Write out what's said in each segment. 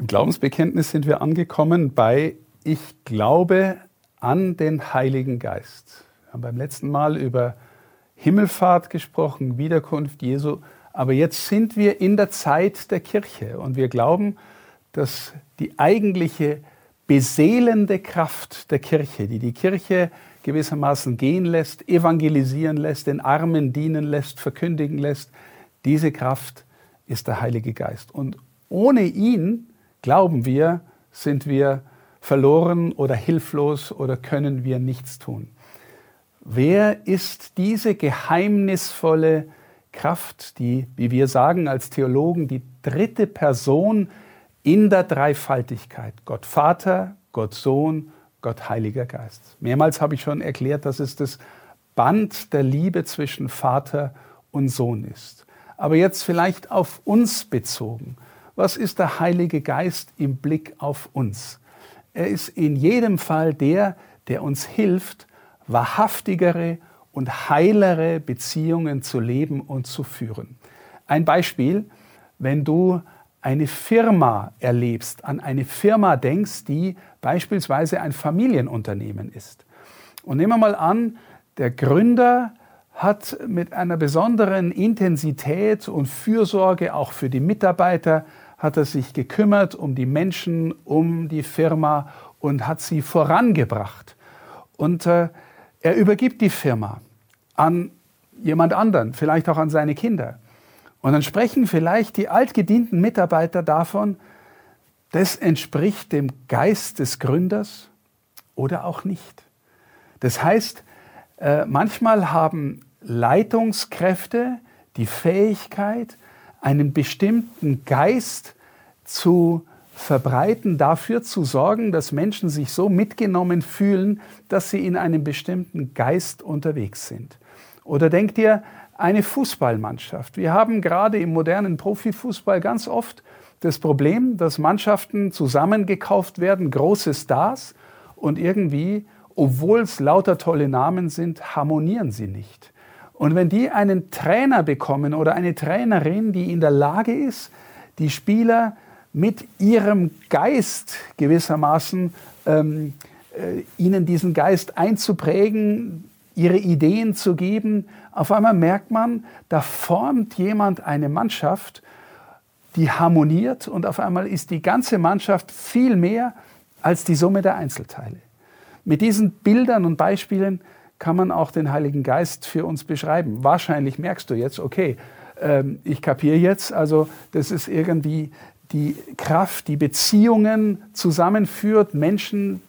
Im Glaubensbekenntnis sind wir angekommen bei Ich glaube an den Heiligen Geist. Wir haben beim letzten Mal über Himmelfahrt gesprochen, Wiederkunft Jesu, aber jetzt sind wir in der Zeit der Kirche und wir glauben, dass die eigentliche beseelende Kraft der Kirche, die die Kirche gewissermaßen gehen lässt, evangelisieren lässt, den Armen dienen lässt, verkündigen lässt, diese Kraft ist der Heilige Geist. Und ohne ihn glauben wir, sind wir verloren oder hilflos oder können wir nichts tun. Wer ist diese geheimnisvolle Kraft, die, wie wir sagen als Theologen, die dritte Person in der Dreifaltigkeit? Gott Vater, Gott Sohn, Gott Heiliger Geist. Mehrmals habe ich schon erklärt, dass es das Band der Liebe zwischen Vater und Sohn ist. Aber jetzt vielleicht auf uns bezogen. Was ist der Heilige Geist im Blick auf uns? Er ist in jedem Fall der, der uns hilft, wahrhaftigere und heilere Beziehungen zu leben und zu führen. Ein Beispiel, wenn du eine Firma erlebst, an eine Firma denkst, die beispielsweise ein Familienunternehmen ist. Und nehmen wir mal an, der Gründer hat mit einer besonderen Intensität und Fürsorge auch für die Mitarbeiter hat er sich gekümmert um die Menschen, um die Firma und hat sie vorangebracht. Und äh, er übergibt die Firma an jemand anderen, vielleicht auch an seine Kinder. Und dann sprechen vielleicht die altgedienten Mitarbeiter davon, das entspricht dem Geist des Gründers oder auch nicht. Das heißt, äh, manchmal haben Leitungskräfte die Fähigkeit, einen bestimmten Geist zu verbreiten, dafür zu sorgen, dass Menschen sich so mitgenommen fühlen, dass sie in einem bestimmten Geist unterwegs sind. Oder denkt ihr, eine Fußballmannschaft. Wir haben gerade im modernen Profifußball ganz oft das Problem, dass Mannschaften zusammengekauft werden, große Stars, und irgendwie, obwohl es lauter tolle Namen sind, harmonieren sie nicht. Und wenn die einen Trainer bekommen oder eine Trainerin, die in der Lage ist, die Spieler mit ihrem Geist gewissermaßen ähm, äh, ihnen diesen Geist einzuprägen, ihre Ideen zu geben, auf einmal merkt man, da formt jemand eine Mannschaft, die harmoniert und auf einmal ist die ganze Mannschaft viel mehr als die Summe der Einzelteile. Mit diesen Bildern und Beispielen kann man auch den Heiligen Geist für uns beschreiben. Wahrscheinlich merkst du jetzt, okay, ähm, ich kapiere jetzt, also das ist irgendwie die Kraft, die Beziehungen zusammenführt, Menschen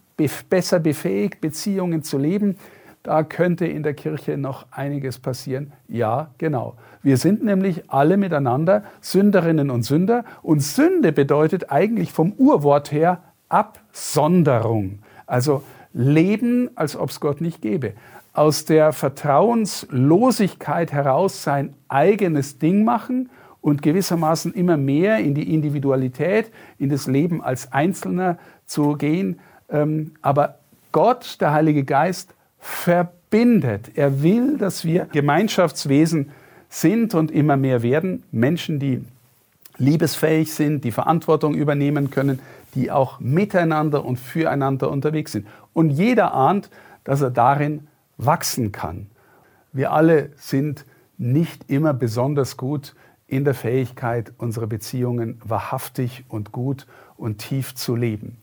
besser befähigt, Beziehungen zu leben. Da könnte in der Kirche noch einiges passieren. Ja, genau. Wir sind nämlich alle miteinander Sünderinnen und Sünder. Und Sünde bedeutet eigentlich vom Urwort her Absonderung. Also Leben, als ob es Gott nicht gäbe aus der Vertrauenslosigkeit heraus sein eigenes Ding machen und gewissermaßen immer mehr in die Individualität, in das Leben als Einzelner zu gehen. Ähm, aber Gott, der Heilige Geist, verbindet. Er will, dass wir Gemeinschaftswesen sind und immer mehr werden. Menschen, die liebesfähig sind, die Verantwortung übernehmen können, die auch miteinander und füreinander unterwegs sind. Und jeder ahnt, dass er darin wachsen kann. Wir alle sind nicht immer besonders gut in der Fähigkeit, unsere Beziehungen wahrhaftig und gut und tief zu leben.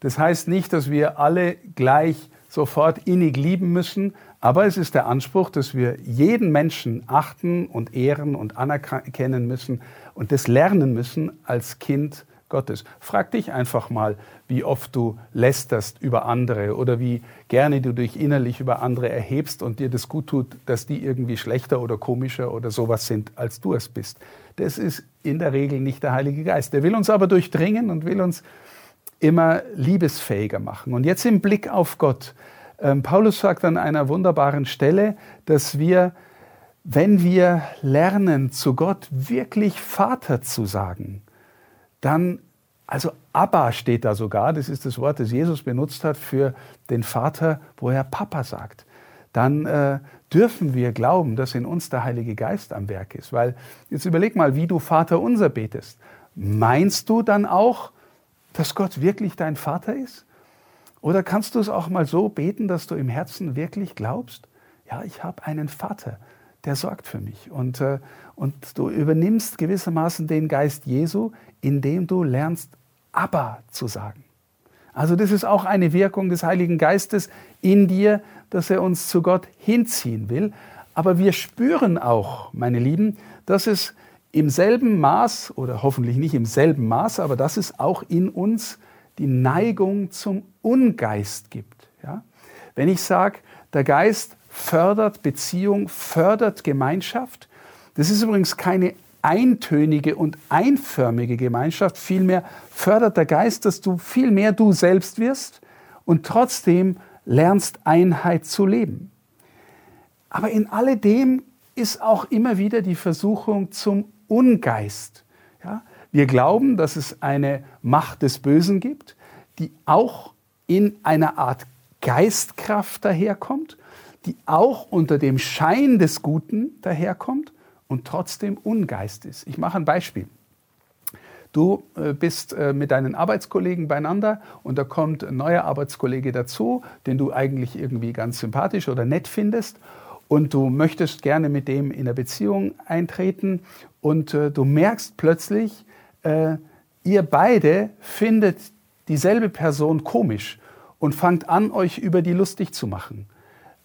Das heißt nicht, dass wir alle gleich sofort innig lieben müssen, aber es ist der Anspruch, dass wir jeden Menschen achten und ehren und anerkennen müssen und das lernen müssen als Kind Gottes. Frag dich einfach mal, wie oft du lästerst über andere oder wie gerne du dich innerlich über andere erhebst und dir das gut tut, dass die irgendwie schlechter oder komischer oder sowas sind, als du es bist. Das ist in der Regel nicht der Heilige Geist. Der will uns aber durchdringen und will uns immer liebesfähiger machen. Und jetzt im Blick auf Gott. Ähm, Paulus sagt an einer wunderbaren Stelle, dass wir, wenn wir lernen, zu Gott wirklich Vater zu sagen, dann, also Abba steht da sogar, das ist das Wort, das Jesus benutzt hat für den Vater, wo er Papa sagt. Dann äh, dürfen wir glauben, dass in uns der Heilige Geist am Werk ist. Weil jetzt überleg mal, wie du Vater unser betest. Meinst du dann auch dass Gott wirklich dein Vater ist? Oder kannst du es auch mal so beten, dass du im Herzen wirklich glaubst, ja, ich habe einen Vater, der sorgt für mich. Und, äh, und du übernimmst gewissermaßen den Geist Jesu, indem du lernst, Abba zu sagen. Also das ist auch eine Wirkung des Heiligen Geistes in dir, dass er uns zu Gott hinziehen will. Aber wir spüren auch, meine Lieben, dass es im selben Maß, oder hoffentlich nicht im selben Maß, aber dass es auch in uns die Neigung zum Ungeist gibt. Ja? Wenn ich sage, der Geist fördert Beziehung, fördert Gemeinschaft, das ist übrigens keine eintönige und einförmige Gemeinschaft, vielmehr fördert der Geist, dass du viel mehr du selbst wirst und trotzdem lernst Einheit zu leben. Aber in alledem ist auch immer wieder die Versuchung zum Ungeist. Ja? Wir glauben, dass es eine Macht des Bösen gibt, die auch in einer Art Geistkraft daherkommt, die auch unter dem Schein des Guten daherkommt und trotzdem Ungeist ist. Ich mache ein Beispiel. Du äh, bist äh, mit deinen Arbeitskollegen beieinander und da kommt ein neuer Arbeitskollege dazu, den du eigentlich irgendwie ganz sympathisch oder nett findest und du möchtest gerne mit dem in eine Beziehung eintreten und äh, du merkst plötzlich, äh, ihr beide findet dieselbe Person komisch und fangt an, euch über die lustig zu machen.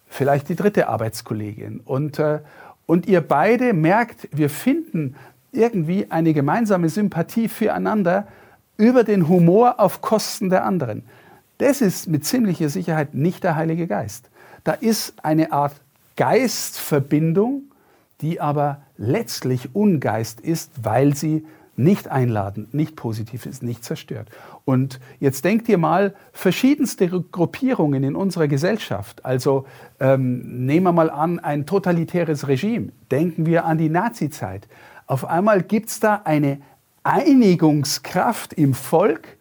Vielleicht die dritte Arbeitskollegin. Und, äh, und ihr beide merkt, wir finden irgendwie eine gemeinsame Sympathie füreinander über den Humor auf Kosten der anderen. Das ist mit ziemlicher Sicherheit nicht der Heilige Geist. Da ist eine Art Geistverbindung, die aber letztlich Ungeist ist, weil sie nicht einladend, nicht positiv ist, nicht zerstört. Und jetzt denkt ihr mal, verschiedenste Gruppierungen in unserer Gesellschaft, also ähm, nehmen wir mal an, ein totalitäres Regime, denken wir an die Nazizeit. Auf einmal gibt es da eine Einigungskraft im Volk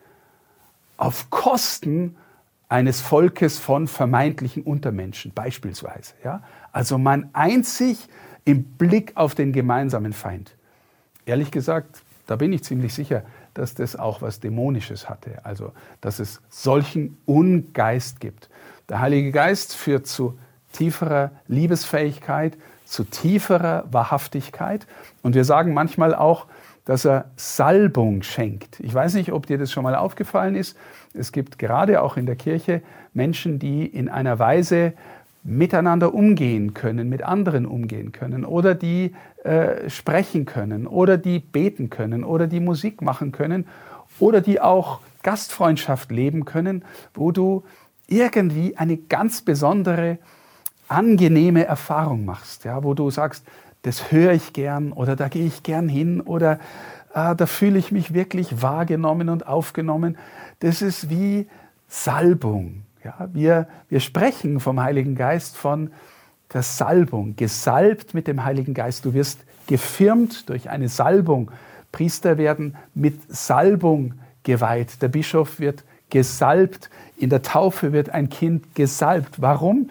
auf Kosten eines Volkes von vermeintlichen Untermenschen, beispielsweise. Ja? Also man eint sich im Blick auf den gemeinsamen Feind. Ehrlich gesagt, da bin ich ziemlich sicher, dass das auch was Dämonisches hatte. Also, dass es solchen Ungeist gibt. Der Heilige Geist führt zu tieferer Liebesfähigkeit, zu tieferer Wahrhaftigkeit. Und wir sagen manchmal auch, dass er Salbung schenkt. Ich weiß nicht, ob dir das schon mal aufgefallen ist. Es gibt gerade auch in der Kirche Menschen, die in einer Weise miteinander umgehen können, mit anderen umgehen können oder die äh, sprechen können oder die beten können oder die Musik machen können oder die auch Gastfreundschaft leben können, wo du irgendwie eine ganz besondere, angenehme Erfahrung machst, ja, wo du sagst, das höre ich gern oder da gehe ich gern hin oder äh, da fühle ich mich wirklich wahrgenommen und aufgenommen. Das ist wie Salbung. Ja, wir, wir sprechen vom Heiligen Geist von der Salbung, gesalbt mit dem Heiligen Geist. Du wirst gefirmt durch eine Salbung. Priester werden mit Salbung geweiht. Der Bischof wird gesalbt. In der Taufe wird ein Kind gesalbt. Warum?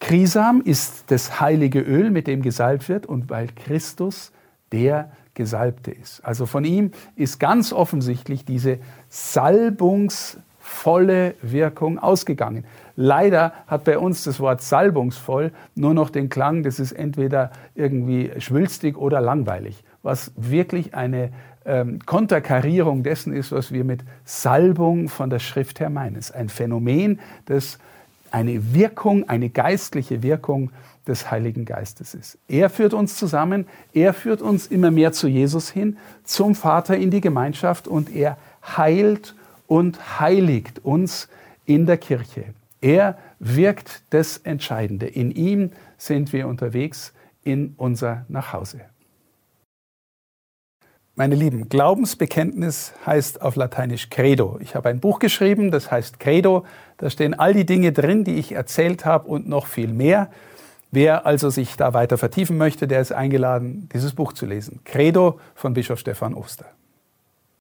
Krisam ist das heilige Öl, mit dem gesalbt wird, und weil Christus der Gesalbte ist. Also von ihm ist ganz offensichtlich diese Salbungs volle Wirkung ausgegangen. Leider hat bei uns das Wort salbungsvoll nur noch den Klang, das ist entweder irgendwie schwülstig oder langweilig, was wirklich eine ähm, Konterkarierung dessen ist, was wir mit Salbung von der Schrift her meinen. Es ist ein Phänomen, das eine Wirkung, eine geistliche Wirkung des Heiligen Geistes ist. Er führt uns zusammen, er führt uns immer mehr zu Jesus hin, zum Vater in die Gemeinschaft und er heilt und heiligt uns in der Kirche. Er wirkt das Entscheidende. In ihm sind wir unterwegs in unser Nachhause. Meine Lieben, Glaubensbekenntnis heißt auf Lateinisch Credo. Ich habe ein Buch geschrieben, das heißt Credo. Da stehen all die Dinge drin, die ich erzählt habe und noch viel mehr. Wer also sich da weiter vertiefen möchte, der ist eingeladen, dieses Buch zu lesen. Credo von Bischof Stefan Oster.